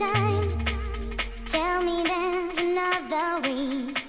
time. Tell me there's another way.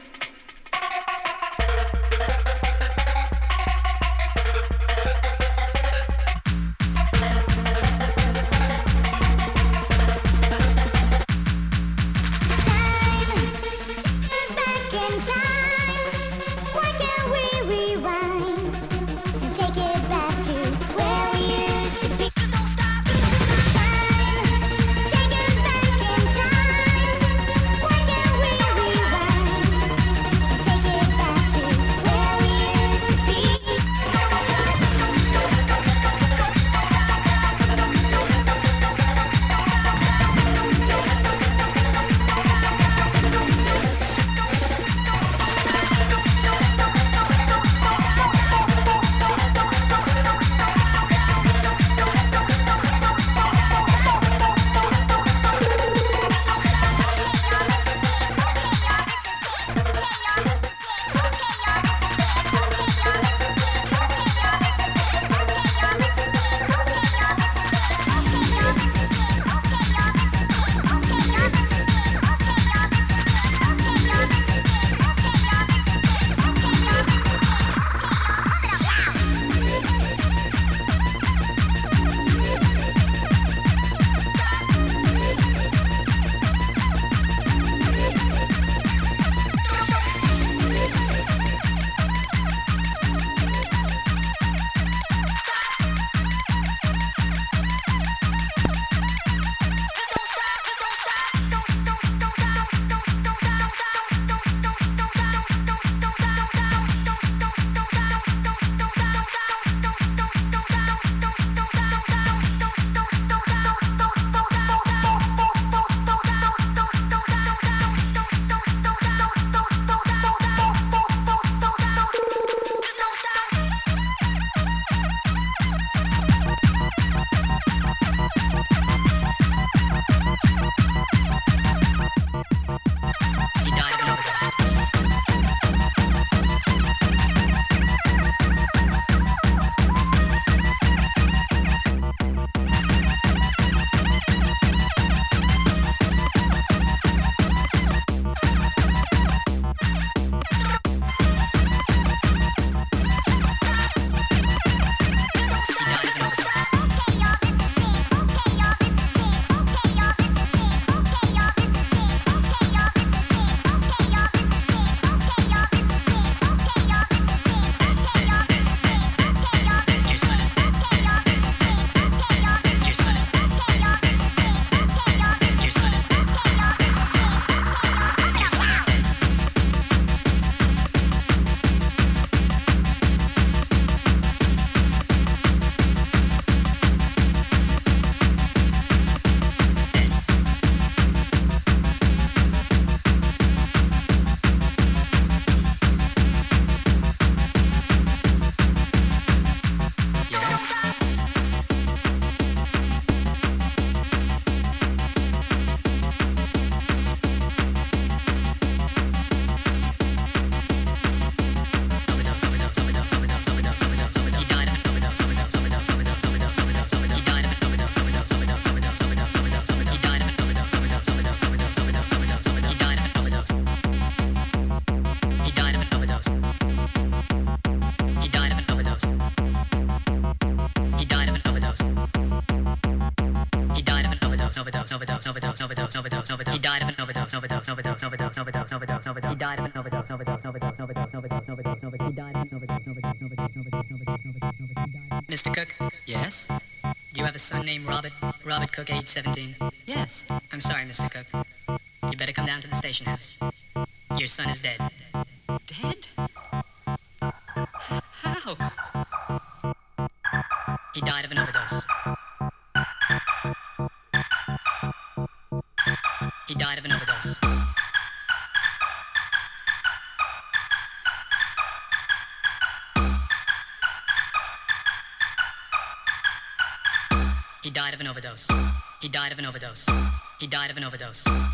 Mr. Cook? Yes? Do you have a son named Robert? Robert Cook, age 17? Yes. I'm sorry, Mr. Cook. You better come down to the station house. Your son is dead. He died of an overdose.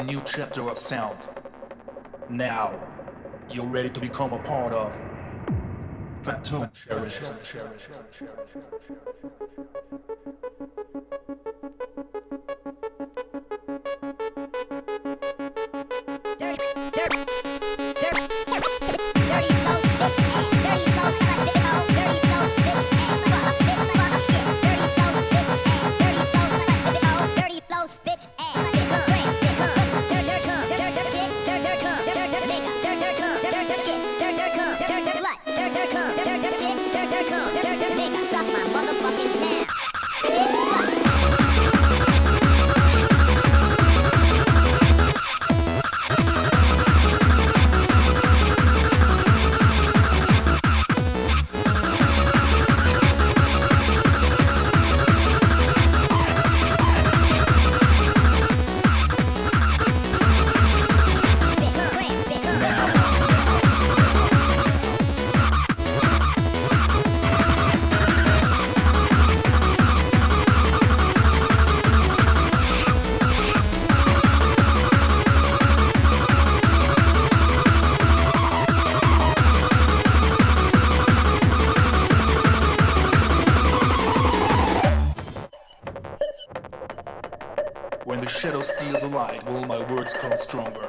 a new chapter of sound. Now, you're ready to become a part of Phantom Cherish. stronger.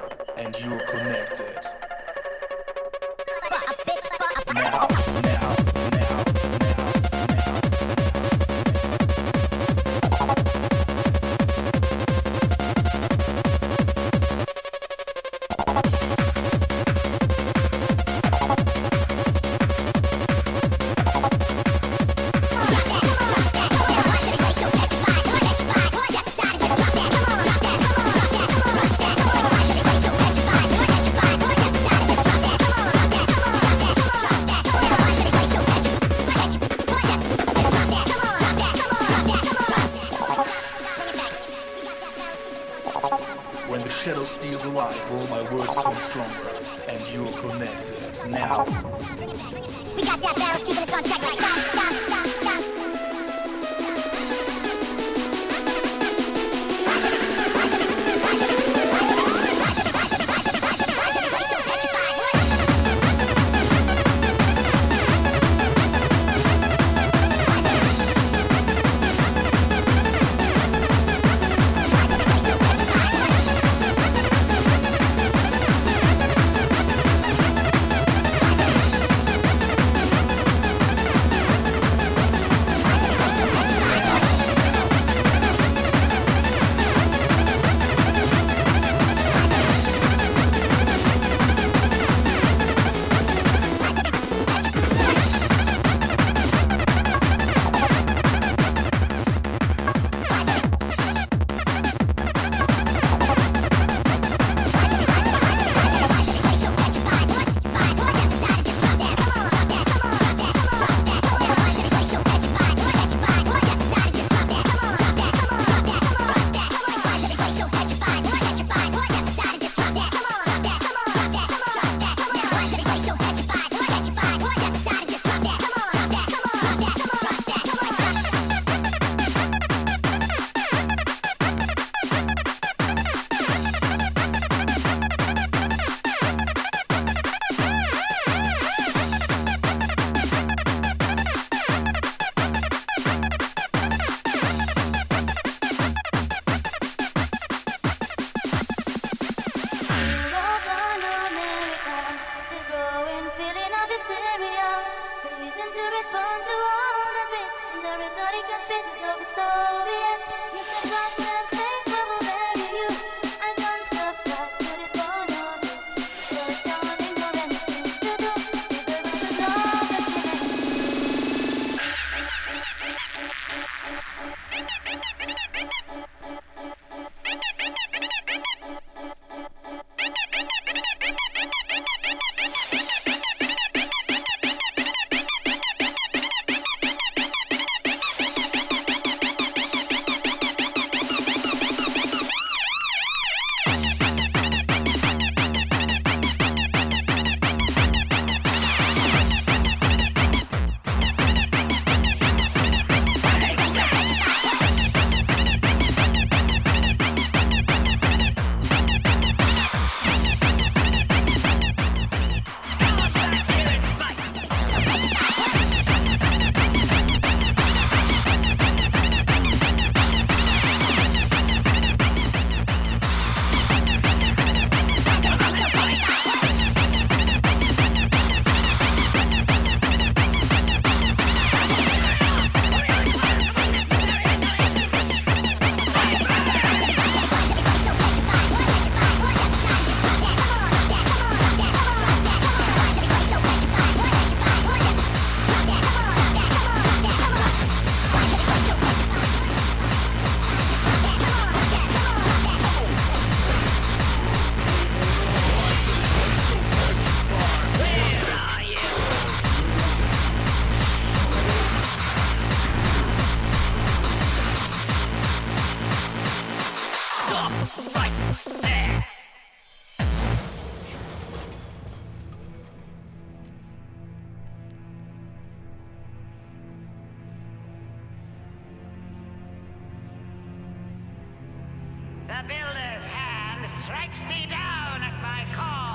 The builder's hand strikes thee down at my call.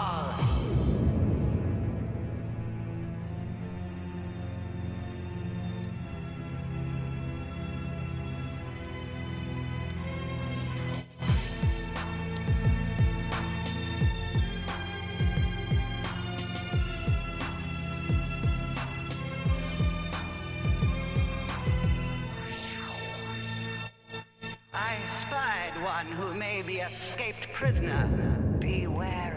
Prisoner, beware.